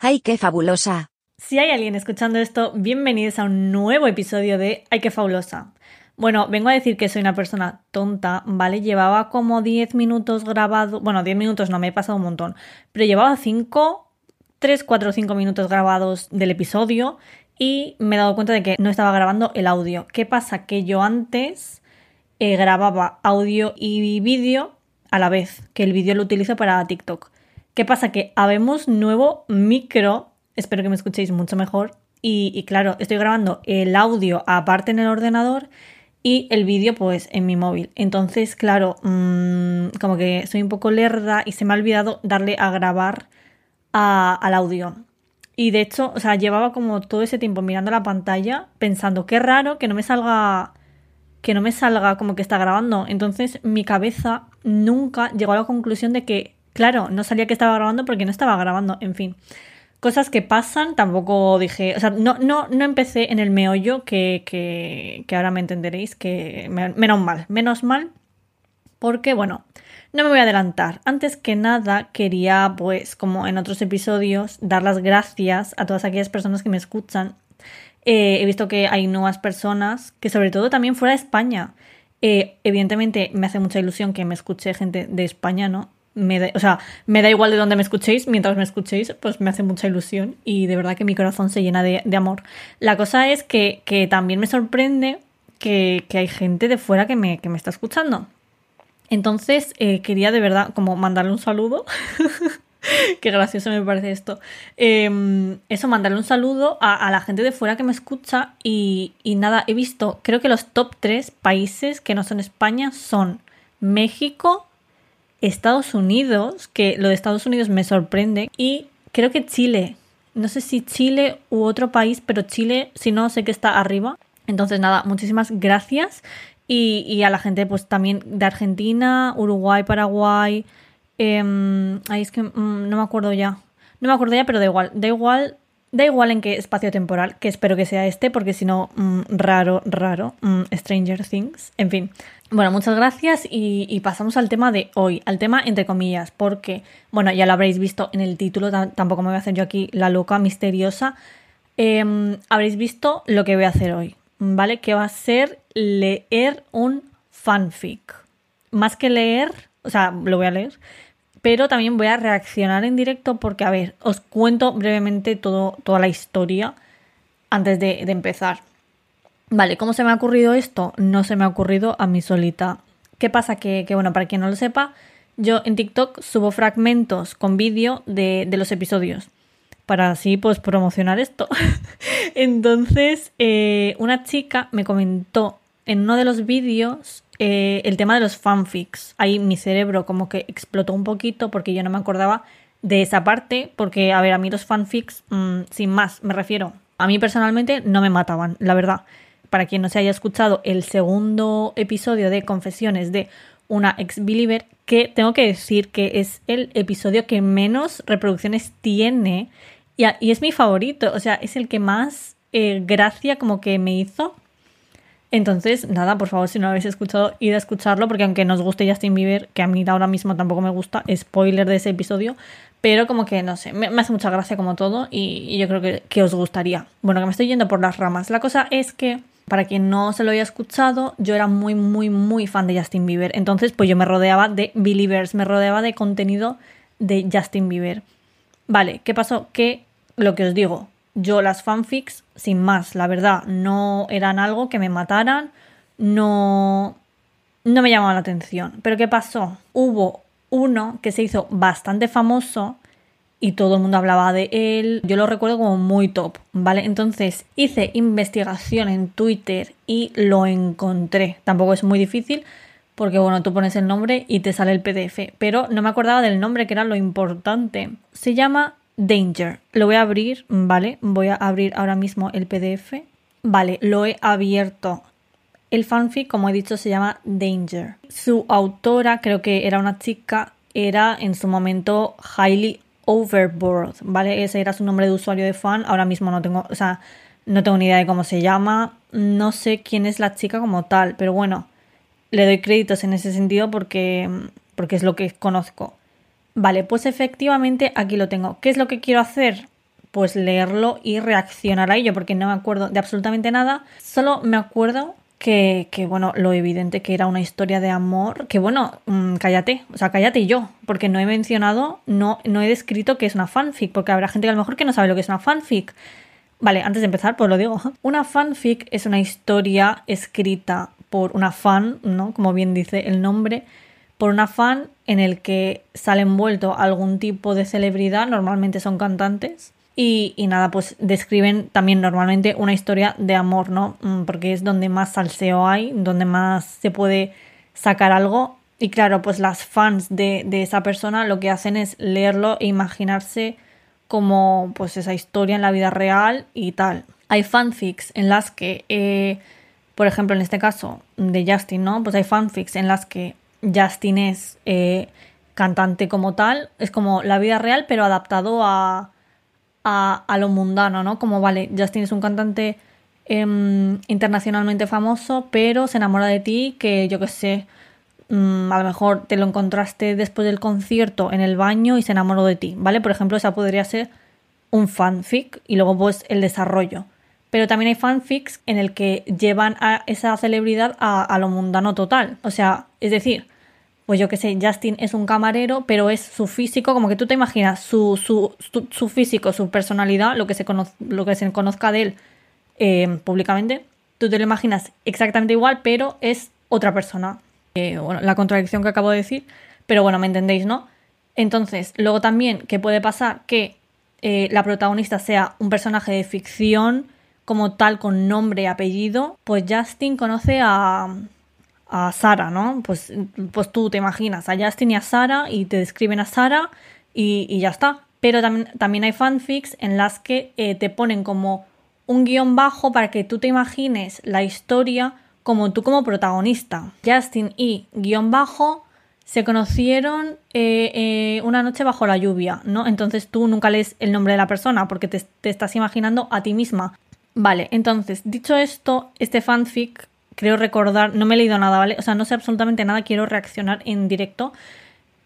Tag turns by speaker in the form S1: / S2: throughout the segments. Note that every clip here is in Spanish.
S1: ¡Ay, qué fabulosa!
S2: Si hay alguien escuchando esto, bienvenidos a un nuevo episodio de ¡Ay, qué fabulosa! Bueno, vengo a decir que soy una persona tonta, ¿vale? Llevaba como 10 minutos grabado, bueno, 10 minutos no, me he pasado un montón, pero llevaba 5, 3, 4, 5 minutos grabados del episodio y me he dado cuenta de que no estaba grabando el audio. ¿Qué pasa? Que yo antes eh, grababa audio y vídeo a la vez, que el vídeo lo utilizo para TikTok. ¿Qué pasa? Que habemos nuevo micro, espero que me escuchéis mucho mejor. Y, claro, estoy grabando el audio aparte en el ordenador y el vídeo pues en mi móvil. Entonces, claro, mmm, como que soy un poco lerda y se me ha olvidado darle a grabar al audio. Y de hecho, o sea, llevaba como todo ese tiempo mirando la pantalla pensando, qué raro que no me salga que no me salga como que está grabando. Entonces mi cabeza nunca llegó a la conclusión de que Claro, no salía que estaba grabando porque no estaba grabando, en fin. Cosas que pasan, tampoco dije, o sea, no, no, no empecé en el meollo que ahora me entenderéis, que menos mal, menos mal, porque bueno, no me voy a adelantar. Antes que nada, quería, pues, como en otros episodios, dar las gracias a todas aquellas personas que me escuchan. Eh, he visto que hay nuevas personas, que sobre todo también fuera de España. Eh, evidentemente me hace mucha ilusión que me escuche gente de España, ¿no? Me da, o sea, me da igual de dónde me escuchéis, mientras me escuchéis, pues me hace mucha ilusión y de verdad que mi corazón se llena de, amor. La cosa es que, también me sorprende que, hay gente de fuera que me, que me está escuchando. Entonces, eh, quería de verdad como mandarle un saludo. Qué gracioso me parece esto. Em, eso, mandarle un saludo a, la gente de fuera que me escucha y, y nada, he visto, creo que los top 3 países que no son España son México, Estados Unidos, que lo de Estados Unidos me sorprende, y creo que Chile. No sé si Chile u otro país, pero Chile, si no, sé que está arriba. Entonces, nada, muchísimas gracias. Y, a la gente, pues también de Argentina, Uruguay, Paraguay. Eh, ahí es que mm, no me acuerdo ya. No me acuerdo ya, pero da igual. Da igual Da igual en qué espacio temporal, que espero que sea este, porque si no, mm, raro, raro, mm, Stranger Things, en fin. Bueno, muchas gracias y, pasamos al tema de hoy, al tema entre comillas, porque, bueno, ya lo habréis visto en el título, tampoco me voy a hacer yo aquí la loca misteriosa. Em, habréis visto lo que voy a hacer hoy, ¿vale? Que va a ser leer un fanfic. Más que leer, o sea, lo voy a leer, pero también voy a reaccionar en directo porque, a ver, os cuento brevemente todo, toda la historia antes de, empezar. Vale, ¿cómo se me ha ocurrido esto? No se me ha ocurrido a mí solita. ¿Qué pasa? Que, bueno, para quien no lo sepa, yo en TikTok subo fragmentos con vídeo de, los episodios para así pues promocionar esto. Entonces, eh, una chica me comentó en uno de los vídeos eh, el tema de los fanfics. Ahí mi cerebro como que explotó un poquito porque yo no me acordaba de esa parte, porque, a ver, a mí los fanfics, mm, sin más, me refiero, a mí personalmente no me mataban, la verdad. Para quien no se haya escuchado el segundo episodio de Confesiones de una ex-believer, que tengo que decir que es el episodio que menos reproducciones tiene y, es mi favorito, o sea, es el que más eh, gracia como que me hizo entonces, nada, por favor, si no lo habéis escuchado, id a escucharlo, porque aunque nos guste Justin Bieber, que a mí ahora mismo tampoco me gusta, spoiler de ese episodio, pero como que no sé, me, hace mucha gracia como todo y, yo creo que, que, os gustaría. Bueno, que me estoy yendo por las ramas. La cosa es que, para quien no se lo haya escuchado, yo era muy, muy, muy fan de Justin Bieber. Entonces, pues yo me rodeaba de Believers, me rodeaba de contenido de Justin Bieber. Vale, ¿qué pasó? Que lo que os digo, yo las fanfics, sin más, la verdad, no eran algo que me mataran, no, no me llamaba la atención. Pero ¿qué pasó? Hubo uno que se hizo bastante famoso y todo el mundo hablaba de él. Yo lo recuerdo como muy top, ¿vale? Entonces hice investigación en Twitter y lo encontré. Tampoco es muy difícil porque, bueno, tú pones el nombre y te sale el PDF. Pero no me acordaba del nombre, que era lo importante. Se llama Danger. Lo voy a abrir, ¿vale? Voy a abrir ahora mismo el PDF. Vale, lo he abierto. El fanfic, como he dicho, se llama Danger. Su autora, creo que era una chica, era en su momento Highly Overboard, ¿vale? Ese era su nombre de usuario de fan. Ahora mismo no tengo, o sea, no tengo ni idea de cómo se llama. No sé quién es la chica como tal, pero bueno, le doy créditos en ese sentido porque, porque es lo que conozco. Vale, pues efectivamente aquí lo tengo. ¿Qué es lo que quiero hacer? pues leerlo y reaccionar a ello, porque no me acuerdo de absolutamente nada. Solo me acuerdo que, que, bueno, lo evidente que era una historia de amor, que bueno, mmm, cállate, o sea, cállate yo, porque no he mencionado, no, no he descrito que es una fanfic, porque habrá gente que a lo mejor que no sabe lo que es una fanfic. Vale, antes de empezar, pues lo digo. Una fanfic es una historia escrita por una fan, ¿no? Como bien dice el nombre, por una fan en el que sale envuelto algún tipo de celebridad, normalmente son cantantes, y, y, nada, pues describen también normalmente una historia de amor, ¿no? Mm, porque es donde más salseo hay, donde más se puede sacar algo. Y claro, pues las fans de, de esa persona lo que hacen es leerlo e imaginarse como pues esa historia en la vida real y tal. Hay fanfics en las que, eh, por ejemplo, en este caso de Justin, ¿no? Pues hay fanfics en las que Justin es eh, cantante como tal, es como la vida real, pero adaptado a, a, lo mundano, ¿no? Como, vale, Justin es un cantante eh, internacionalmente famoso, pero se enamora de ti, que yo qué sé, mmm, a lo mejor te lo encontraste después del concierto en el baño y se enamoró de ti, ¿vale? Por ejemplo, esa podría ser un fanfic y luego pues el desarrollo. Pero también hay fanfics en el que llevan a esa celebridad a, lo mundano total. O sea, es decir, pues yo qué sé, Justin es un camarero, pero es su físico, como que tú te imaginas su, su, su, su físico, su personalidad, lo que se, conoz, lo que se conozca de él eh, públicamente, tú te lo imaginas exactamente igual, pero es otra persona. Eh, bueno, la contradicción que acabo de decir, pero bueno, me entendéis, ¿no? Entonces, luego también, ¿qué puede pasar? Que eh, la protagonista sea un personaje de ficción como tal, con nombre y apellido, pues Justin conoce a, a Sara, ¿no? Pues, pues tú te imaginas a Justin y a Sara y te describen a Sara y, y ya está. Pero también, también hay fanfics en las que eh, te ponen como un guion bajo para que tú te imagines la historia como tú como protagonista. Justin y guion bajo se conocieron eh, eh, una noche bajo la lluvia, ¿no? Entonces tú nunca lees el nombre de la persona porque te, te estás imaginando a ti misma. Vale, entonces, dicho esto, este fanfic, creo recordar, no me he leído nada, ¿vale? O sea, no sé absolutamente nada, quiero reaccionar en directo.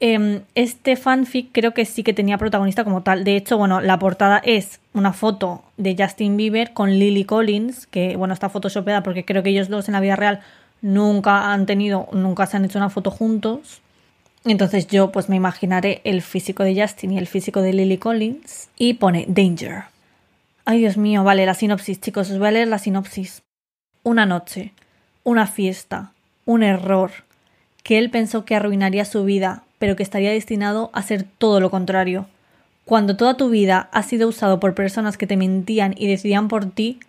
S2: Eh, este fanfic creo que sí que tenía protagonista como tal. De hecho, bueno, la portada es una foto de Justin Bieber con Lily Collins, que bueno, está photoshopeada porque creo que ellos dos en la vida real nunca han tenido, nunca se han hecho una foto juntos. Entonces yo pues me imaginaré el físico de Justin y el físico de Lily Collins y pone Danger. Ay, Dios mío, vale, la sinopsis, chicos, os voy a leer la sinopsis. Una noche, una fiesta, un error, que él pensó que arruinaría su vida, pero que estaría destinado a ser todo lo contrario. Cuando toda tu vida ha sido usado por personas que te mentían y decidían por ti,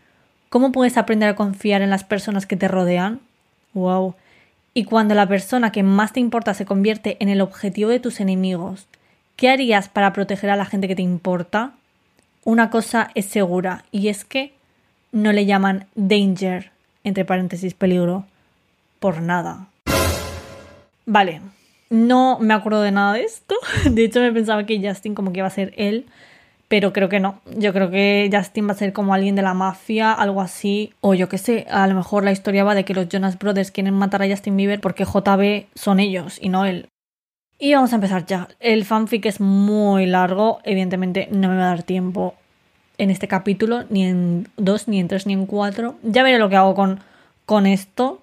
S2: ¿cómo puedes aprender a confiar en las personas que te rodean? Wow. Y cuando la persona que más te importa se convierte en el objetivo de tus enemigos, ¿qué harías para proteger a la gente que te importa? Una cosa es segura y es que no le llaman danger, entre paréntesis peligro, por nada. Vale, no me acuerdo de nada de esto. De hecho, me pensaba que Justin como que iba a ser él, pero creo que no. Yo creo que Justin va a ser como alguien de la mafia, algo así. O yo qué sé, a lo mejor la historia va de que los Jonas Brothers quieren matar a Justin Bieber porque JB son ellos y no él. Y vamos a empezar ya. El fanfic es muy largo, evidentemente no me va a dar tiempo en este capítulo, ni en dos, ni en tres, ni en cuatro. Ya veré lo que hago con, con esto.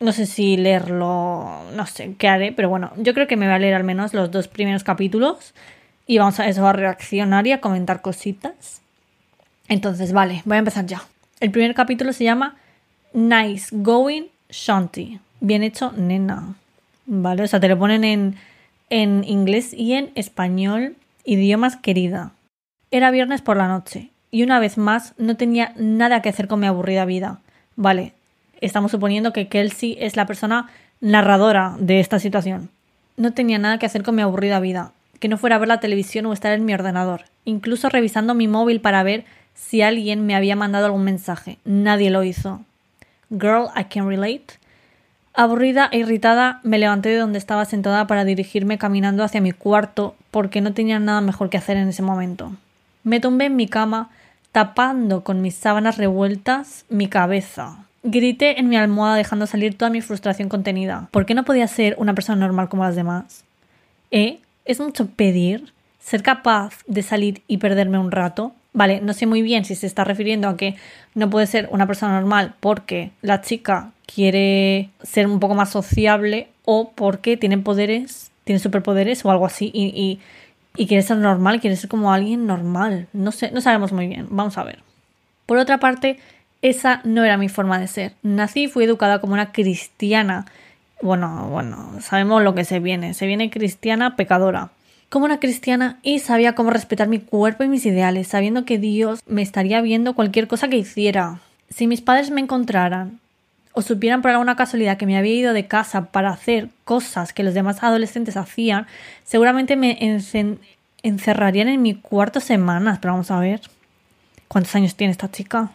S2: No sé si leerlo, no sé qué haré, pero bueno, yo creo que me voy a leer al menos los dos primeros capítulos y vamos a eso a reaccionar y a comentar cositas. Entonces, vale, voy a empezar ya. El primer capítulo se llama Nice Going Shanty. Bien hecho, nena. Vale, o sea, te lo ponen en, en inglés y en español, idiomas querida. Era viernes por la noche, y una vez más no tenía nada que hacer con mi aburrida vida. Vale, estamos suponiendo que Kelsey es la persona narradora de esta situación. No tenía nada que hacer con mi aburrida vida, que no fuera a ver la televisión o estar en mi ordenador, incluso revisando mi móvil para ver si alguien me había mandado algún mensaje. Nadie lo hizo. Girl, I can relate. Aburrida e irritada, me levanté de donde estaba sentada para dirigirme caminando hacia mi cuarto porque no tenía nada mejor que hacer en ese momento. Me tumbé en mi cama, tapando con mis sábanas revueltas mi cabeza. Grité en mi almohada dejando salir toda mi frustración contenida. ¿Por qué no podía ser una persona normal como las demás? ¿Eh? ¿Es mucho pedir? ¿Ser capaz de salir y perderme un rato? Vale, no sé muy bien si se está refiriendo a que no puede ser una persona normal porque la chica quiere ser un poco más sociable o porque tiene poderes, tiene superpoderes o algo así y, y, quiere ser normal, quiere ser como alguien normal. No sé, no sabemos muy bien. Vamos a ver. Por otra parte, esa no era mi forma de ser. Nací y fui educada como una cristiana. Bueno, bueno, sabemos lo que se viene. Se viene cristiana pecadora como una cristiana y sabía cómo respetar mi cuerpo y mis ideales, sabiendo que Dios me estaría viendo cualquier cosa que hiciera. Si mis padres me encontraran o supieran por alguna casualidad que me había ido de casa para hacer cosas que los demás adolescentes hacían, seguramente me encerrarían en mi cuarto semanas. Pero vamos a ver, ¿cuántos años tiene esta chica?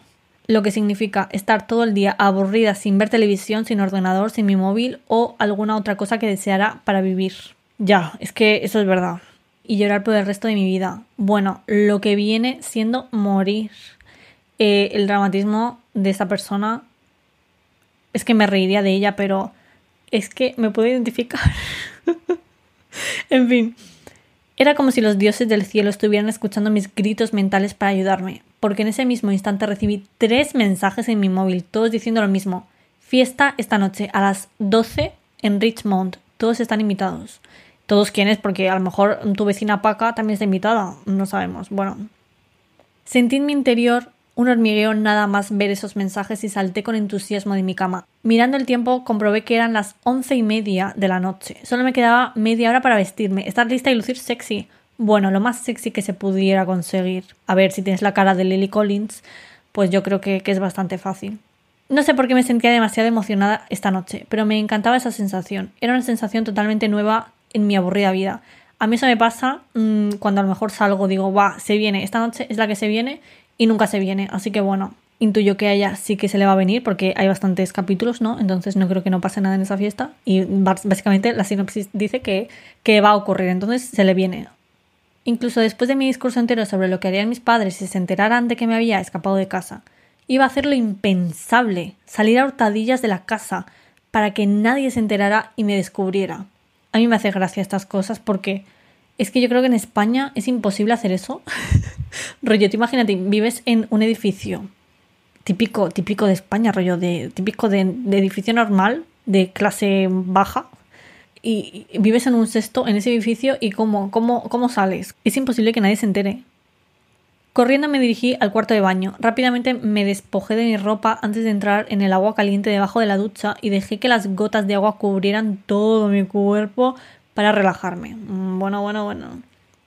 S2: Lo que significa estar todo el día aburrida sin ver televisión, sin ordenador, sin mi móvil o alguna otra cosa que deseara para vivir. Ya, es que eso es verdad. Y llorar por el resto de mi vida. Bueno, lo que viene siendo morir. Eh, el dramatismo de esta persona es que me reiría de ella, pero es que me puedo identificar. en fin, era como si los dioses del cielo estuvieran escuchando mis gritos mentales para ayudarme, porque en ese mismo instante recibí tres mensajes en mi móvil, todos diciendo lo mismo. Fiesta esta noche a las 12 en Richmond, todos están invitados todos quiénes, porque a lo mejor tu vecina Paca también está invitada, no sabemos. Bueno, sentí en mi interior un hormigueo nada más ver esos mensajes y salté con entusiasmo de mi cama. Mirando el tiempo comprobé que eran las once y media de la noche. Solo me quedaba media hora para vestirme, estar lista y lucir sexy. Bueno, lo más sexy que se pudiera conseguir. A ver, si tienes la cara de Lily Collins, pues yo creo que, es bastante fácil. No sé por qué me sentía demasiado emocionada esta noche, pero me encantaba esa sensación. Era una sensación totalmente nueva en mi aburrida vida. A mí eso me pasa mm, cuando a lo mejor salgo, digo, va, se viene, esta noche es la que se viene y nunca se viene. Así que bueno, intuyo que a ella sí que se le va a venir porque hay bastantes capítulos, ¿no? Entonces no creo que no pase nada en esa fiesta y básicamente la sinopsis dice que, que va a ocurrir, entonces se le viene. Incluso después de mi discurso entero sobre lo que harían mis padres si se enteraran de que me había escapado de casa, iba a hacer lo impensable, salir a hurtadillas de la casa para que nadie se enterara y me descubriera. A mí me hace gracia estas cosas porque es que yo creo que en España es imposible hacer eso. rollo, te imagínate, vives en un edificio típico, típico de España, rollo, de, típico de, edificio normal, de clase baja, y, vives en un sexto en ese edificio y cómo, cómo, cómo sales. Es imposible que nadie se entere. Corriendo me dirigí al cuarto de baño. Rápidamente me despojé de mi ropa antes de entrar en el agua caliente debajo de la ducha y dejé que las gotas de agua cubrieran todo mi cuerpo para relajarme. Mm, bueno, bueno, bueno.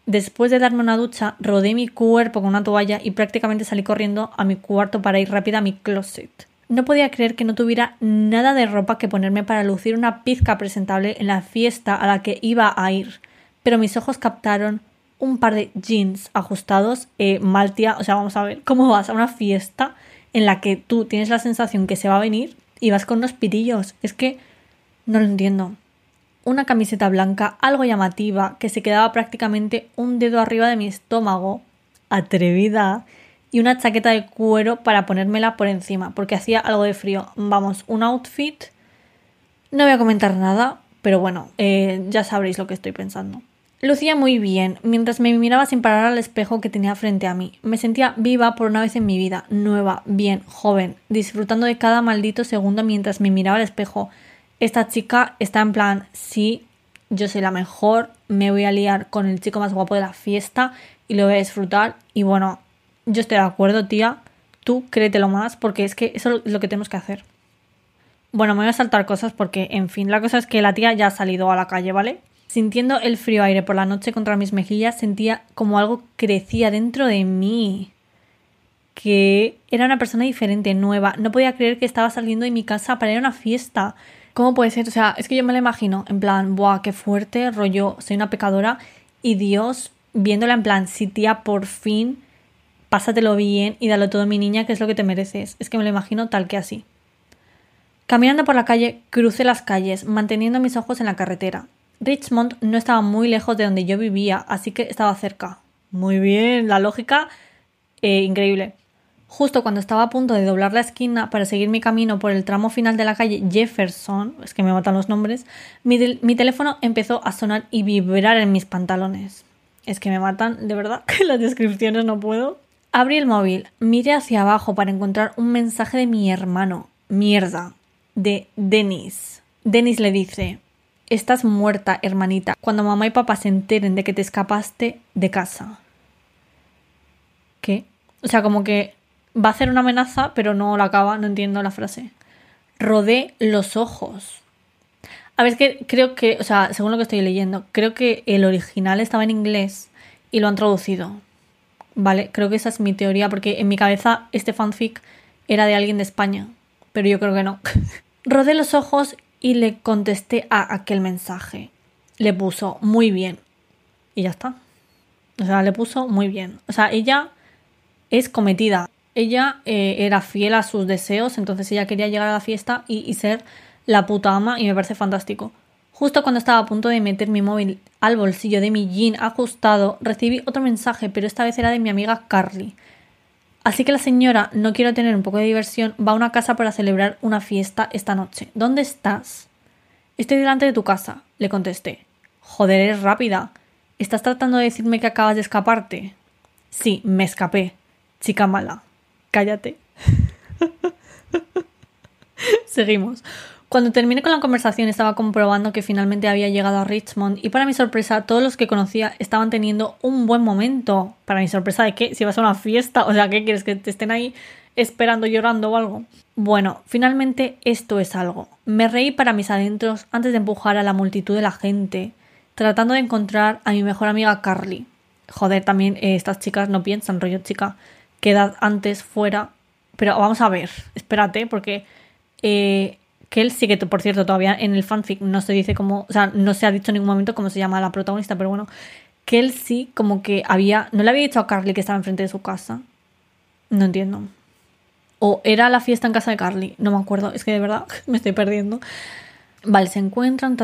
S2: Después de darme una ducha, rodé mi cuerpo con una toalla y prácticamente salí corriendo a mi cuarto para ir rápida a mi closet. No podía creer que no tuviera nada de ropa que ponerme para lucir una pizca presentable en la fiesta a la que iba a ir, pero mis ojos captaron un par de jeans ajustados, eh, maltia, o sea, vamos a ver cómo vas a una fiesta en la que tú tienes la sensación que se va a venir y vas con unos pitillos. Es que no lo entiendo. Una camiseta blanca, algo llamativa, que se quedaba prácticamente un dedo arriba de mi estómago, atrevida, y una chaqueta de cuero para ponérmela por encima, porque hacía algo de frío. Vamos, un outfit. No voy a comentar nada, pero bueno, eh, ya sabréis lo que estoy pensando. Lucía muy bien, mientras me miraba sin parar al espejo que tenía frente a mí. Me sentía viva por una vez en mi vida, nueva, bien, joven, disfrutando de cada maldito segundo mientras me miraba al espejo. Esta chica está en plan, sí, yo soy la mejor, me voy a liar con el chico más guapo de la fiesta y lo voy a disfrutar. Y bueno, yo estoy de acuerdo, tía, tú créetelo más porque es que eso es lo que tenemos que hacer. Bueno, me voy a saltar cosas porque, en fin, la cosa es que la tía ya ha salido a la calle, ¿vale? Sintiendo el frío aire por la noche contra mis mejillas, sentía como algo crecía dentro de mí. Que era una persona diferente, nueva. No podía creer que estaba saliendo de mi casa para ir a una fiesta. ¿Cómo puede ser? O sea, es que yo me lo imagino en plan, ¡buah, qué fuerte! Rollo, soy una pecadora. Y Dios viéndola en plan, sí, tía, por fin, pásatelo bien y dalo todo a mi niña, que es lo que te mereces. Es que me lo imagino tal que así. Caminando por la calle, crucé las calles, manteniendo mis ojos en la carretera. Richmond no estaba muy lejos de donde yo vivía, así que estaba cerca. Muy bien, la lógica eh, increíble. Justo cuando estaba a punto de doblar la esquina para seguir mi camino por el tramo final de la calle Jefferson, es que me matan los nombres, mi, teléfono empezó a sonar y vibrar en mis pantalones. Es que me matan, de verdad, que las descripciones no puedo. Abrí el móvil, miré hacia abajo para encontrar un mensaje de mi hermano. Mierda. De Denis. Denis le dice, estás muerta, hermanita, cuando mamá y papá se enteren de que te escapaste de casa. ¿Qué? O sea, como que va a hacer una amenaza, pero no la acaba, no entiendo la frase. Rodé los ojos. A ver, es que creo que, o sea, según lo que estoy leyendo, creo que el original estaba en inglés y lo han traducido. Vale, creo que esa es mi teoría, porque en mi cabeza este fanfic era de alguien de España, pero yo creo que no. Rodé los ojos y le contesté a aquel mensaje. Le puso muy bien. Y ya está. O sea, le puso muy bien. O sea, ella es cometida. Ella eh, era fiel a sus deseos, entonces ella quería llegar a la fiesta y, y ser la puta ama y me parece fantástico. Justo cuando estaba a punto de meter mi móvil al bolsillo de mi jean ajustado, recibí otro mensaje, pero esta vez era de mi amiga Carly. Así que la señora, no quiero tener un poco de diversión, va a una casa para celebrar una fiesta esta noche. ¿Dónde estás? Estoy delante de tu casa, le contesté. Joder, eres rápida. ¿Estás tratando de decirme que acabas de escaparte? Sí, me escapé. Chica mala. Cállate. Seguimos. Cuando terminé con la conversación estaba comprobando que finalmente había llegado a Richmond y para mi sorpresa todos los que conocía estaban teniendo un buen momento. Para mi sorpresa de que si vas a una fiesta, o sea, ¿qué quieres que te estén ahí esperando llorando o algo? Bueno, finalmente esto es algo. Me reí para mis adentros antes de empujar a la multitud de la gente, tratando de encontrar a mi mejor amiga Carly. Joder, también eh, estas chicas no piensan, rollo chica, quedad antes fuera. Pero vamos a ver, espérate, porque eh, Kelsey, que por cierto todavía en el fanfic no se dice cómo, o sea, no se ha dicho en ningún momento cómo se llama la protagonista, pero bueno, Kelsey como que había, no le había dicho a Carly que estaba enfrente de su casa. No entiendo. O era la fiesta en casa de Carly, no me acuerdo, es que de verdad me estoy perdiendo. Vale, se encuentran.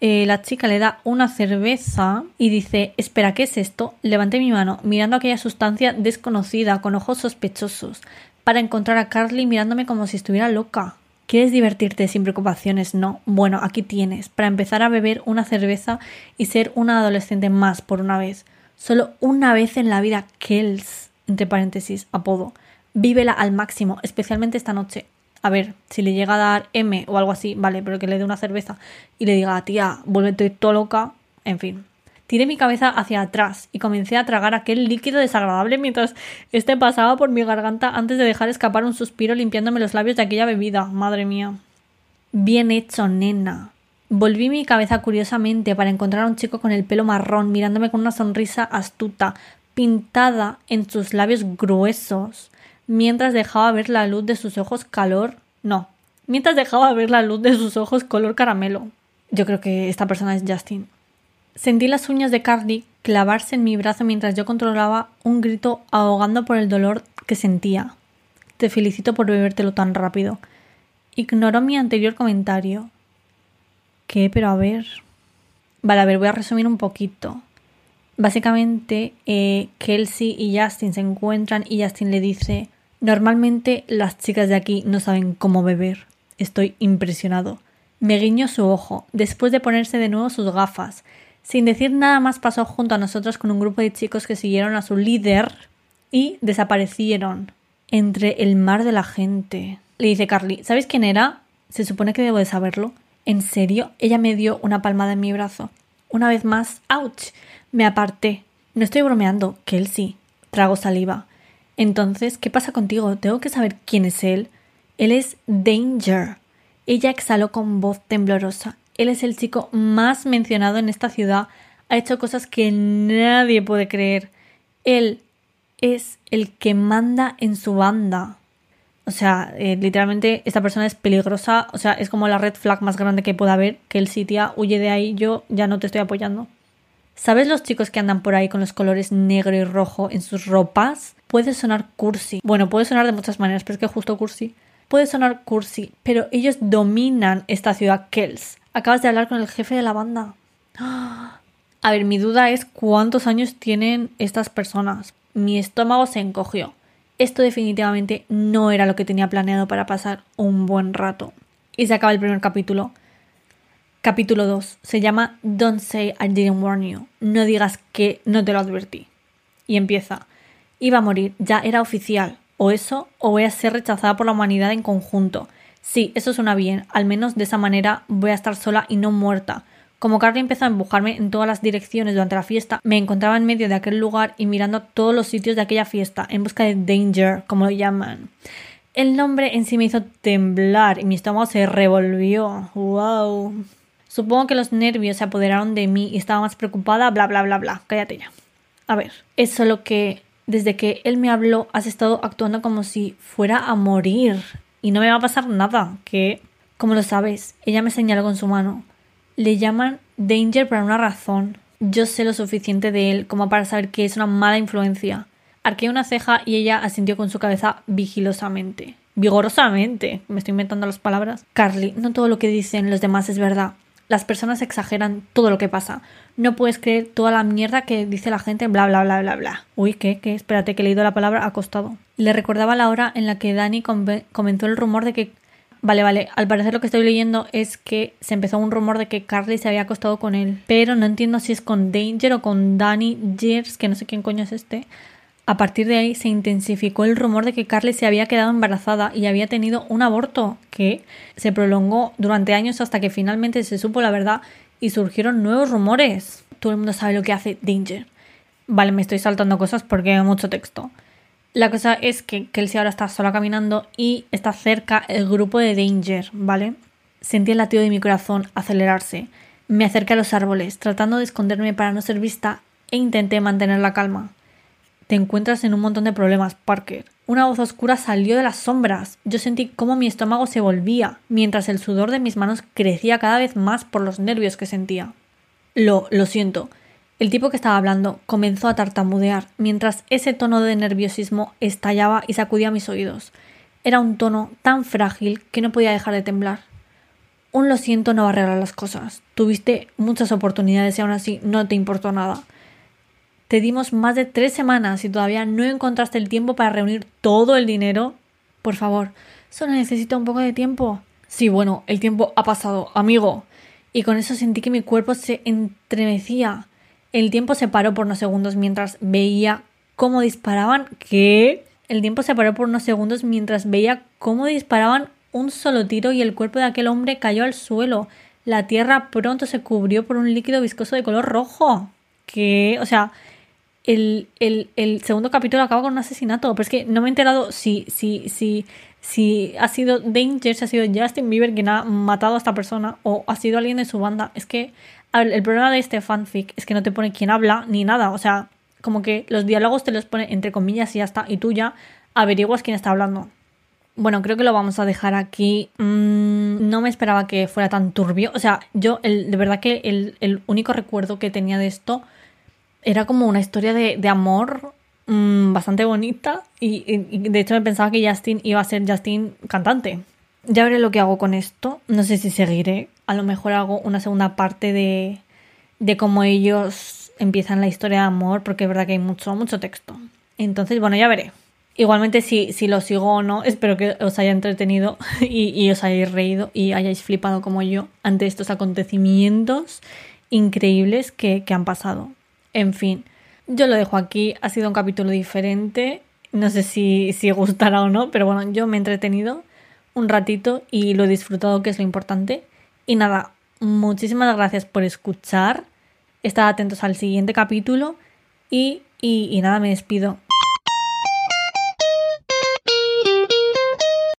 S2: Eh, la chica le da una cerveza y dice, espera, ¿qué es esto? Levanté mi mano, mirando aquella sustancia desconocida, con ojos sospechosos, para encontrar a Carly mirándome como si estuviera loca. ¿Quieres divertirte sin preocupaciones? No. Bueno, aquí tienes, para empezar a beber una cerveza y ser una adolescente más por una vez. Solo una vez en la vida, Kells, entre paréntesis, apodo. Vívela al máximo, especialmente esta noche. A ver, si le llega a dar M o algo así, vale, pero que le dé una cerveza y le diga, tía, vuélvete toda loca, en fin. Tiré mi cabeza hacia atrás y comencé a tragar aquel líquido desagradable mientras este pasaba por mi garganta antes de dejar escapar un suspiro limpiándome los labios de aquella bebida. Madre mía. Bien hecho, nena. Volví mi cabeza curiosamente para encontrar a un chico con el pelo marrón mirándome con una sonrisa astuta, pintada en sus labios gruesos, mientras dejaba ver la luz de sus ojos calor. No, mientras dejaba ver la luz de sus ojos color caramelo. Yo creo que esta persona es Justin. Sentí las uñas de Carly clavarse en mi brazo mientras yo controlaba un grito ahogando por el dolor que sentía. Te felicito por bebértelo tan rápido. Ignoró mi anterior comentario. ¿Qué? Pero a ver. Vale, a ver, voy a resumir un poquito. Básicamente, eh, Kelsey y Justin se encuentran y Justin le dice, normalmente las chicas de aquí no saben cómo beber. Estoy impresionado. Me guiñó su ojo, después de ponerse de nuevo sus gafas, sin decir nada más pasó junto a nosotros con un grupo de chicos que siguieron a su líder y desaparecieron entre el mar de la gente. Le dice Carly, ¿sabéis quién era? Se supone que debo de saberlo. ¿En serio? Ella me dio una palmada en mi brazo. Una vez más, ¡ouch! Me aparté. No estoy bromeando, sí. Trago saliva. Entonces, ¿qué pasa contigo? Tengo que saber quién es él. Él es Danger. Ella exhaló con voz temblorosa. Él es el chico más mencionado en esta ciudad. Ha hecho cosas que nadie puede creer. Él es el que manda en su banda. O sea, eh, literalmente esta persona es peligrosa. O sea, es como la red flag más grande que pueda haber. Que el sitio huye de ahí. Yo ya no te estoy apoyando. ¿Sabes los chicos que andan por ahí con los colores negro y rojo en sus ropas? Puede sonar cursi. Bueno, puede sonar de muchas maneras, pero es que justo cursi. Puede sonar cursi, pero ellos dominan esta ciudad Kells. Acabas de hablar con el jefe de la banda. A ver, mi duda es cuántos años tienen estas personas. Mi estómago se encogió. Esto definitivamente no era lo que tenía planeado para pasar un buen rato. Y se acaba el primer capítulo. Capítulo 2. Se llama Don't say I didn't warn you. No digas que no te lo advertí. Y empieza. Iba a morir, ya era oficial. O eso, o voy a ser rechazada por la humanidad en conjunto. Sí, eso suena bien. Al menos de esa manera voy a estar sola y no muerta. Como Carly empezó a empujarme en todas las direcciones durante la fiesta, me encontraba en medio de aquel lugar y mirando todos los sitios de aquella fiesta, en busca de Danger, como lo llaman. El nombre en sí me hizo temblar y mi estómago se revolvió. ¡Wow! Supongo que los nervios se apoderaron de mí y estaba más preocupada, bla, bla, bla, bla. Cállate ya. A ver, es solo que desde que él me habló has estado actuando como si fuera a morir y no me va a pasar nada, que, como lo sabes, ella me señaló con su mano. Le llaman Danger por una razón. Yo sé lo suficiente de él como para saber que es una mala influencia. Arqueé una ceja y ella asintió con su cabeza vigilosamente. Vigorosamente. Me estoy inventando las palabras. Carly, no todo lo que dicen los demás es verdad. Las personas exageran todo lo que pasa. No puedes creer toda la mierda que dice la gente, bla, bla, bla, bla, bla. Uy, ¿qué? ¿Qué? Espérate, que he leído la palabra acostado. Le recordaba la hora en la que Dani comentó el rumor de que Vale, vale. Al parecer lo que estoy leyendo es que se empezó un rumor de que Carly se había acostado con él. Pero no entiendo si es con Danger o con Danny Gers, que no sé quién coño es este. A partir de ahí se intensificó el rumor de que Carly se había quedado embarazada y había tenido un aborto que se prolongó durante años hasta que finalmente se supo la verdad y surgieron nuevos rumores. Todo el mundo sabe lo que hace Danger. Vale, me estoy saltando cosas porque hay mucho texto. La cosa es que Kelsey ahora está sola caminando y está cerca el grupo de Danger, ¿vale? Sentí el latido de mi corazón acelerarse. Me acerqué a los árboles, tratando de esconderme para no ser vista, e intenté mantener la calma. Te encuentras en un montón de problemas, Parker. Una voz oscura salió de las sombras. Yo sentí cómo mi estómago se volvía, mientras el sudor de mis manos crecía cada vez más por los nervios que sentía. Lo, lo siento. El tipo que estaba hablando comenzó a tartamudear mientras ese tono de nerviosismo estallaba y sacudía mis oídos. Era un tono tan frágil que no podía dejar de temblar. Un lo siento no va a arreglar las cosas. Tuviste muchas oportunidades y aún así no te importó nada. Te dimos más de tres semanas y todavía no encontraste el tiempo para reunir todo el dinero. Por favor, solo necesito un poco de tiempo. Sí, bueno, el tiempo ha pasado, amigo. Y con eso sentí que mi cuerpo se entremecía. El tiempo se paró por unos segundos mientras veía cómo disparaban. ¿Qué? El tiempo se paró por unos segundos mientras veía cómo disparaban un solo tiro y el cuerpo de aquel hombre cayó al suelo. La tierra pronto se cubrió por un líquido viscoso de color rojo. ¿Qué? O sea, el, el, segundo capítulo acaba con un asesinato. Pero es que no me he enterado si, si, si, si ha sido Danger, si ha sido Justin Bieber quien ha matado a esta persona o ha sido alguien de su banda. Es que el problema de este fanfic es que no te pone quién habla ni nada. O sea, como que los diálogos te los pone entre comillas y ya está. Y tú ya averiguas quién está hablando. Bueno, creo que lo vamos a dejar aquí. Mm, no me esperaba que fuera tan turbio. O sea, yo el, de verdad que el, único recuerdo que tenía de esto era como una historia de, amor mm, bastante bonita. Y, y, de hecho me pensaba que Justin iba a ser Justin cantante. Ya veré lo que hago con esto. No sé si seguiré a lo mejor hago una segunda parte de, de cómo ellos empiezan la historia de amor, porque es verdad que hay mucho, mucho texto. Entonces, bueno, ya veré. Igualmente, si, si lo sigo o no, espero que os haya entretenido y, y os hayáis reído y hayáis flipado como yo ante estos acontecimientos increíbles que, que han pasado. En fin, yo lo dejo aquí. Ha sido un capítulo diferente. No sé si, si gustará o no, pero bueno, yo me he entretenido un ratito y lo he disfrutado, que es lo importante. Y nada, muchísimas gracias por escuchar. Estad atentos al siguiente capítulo y, y, y nada, me despido.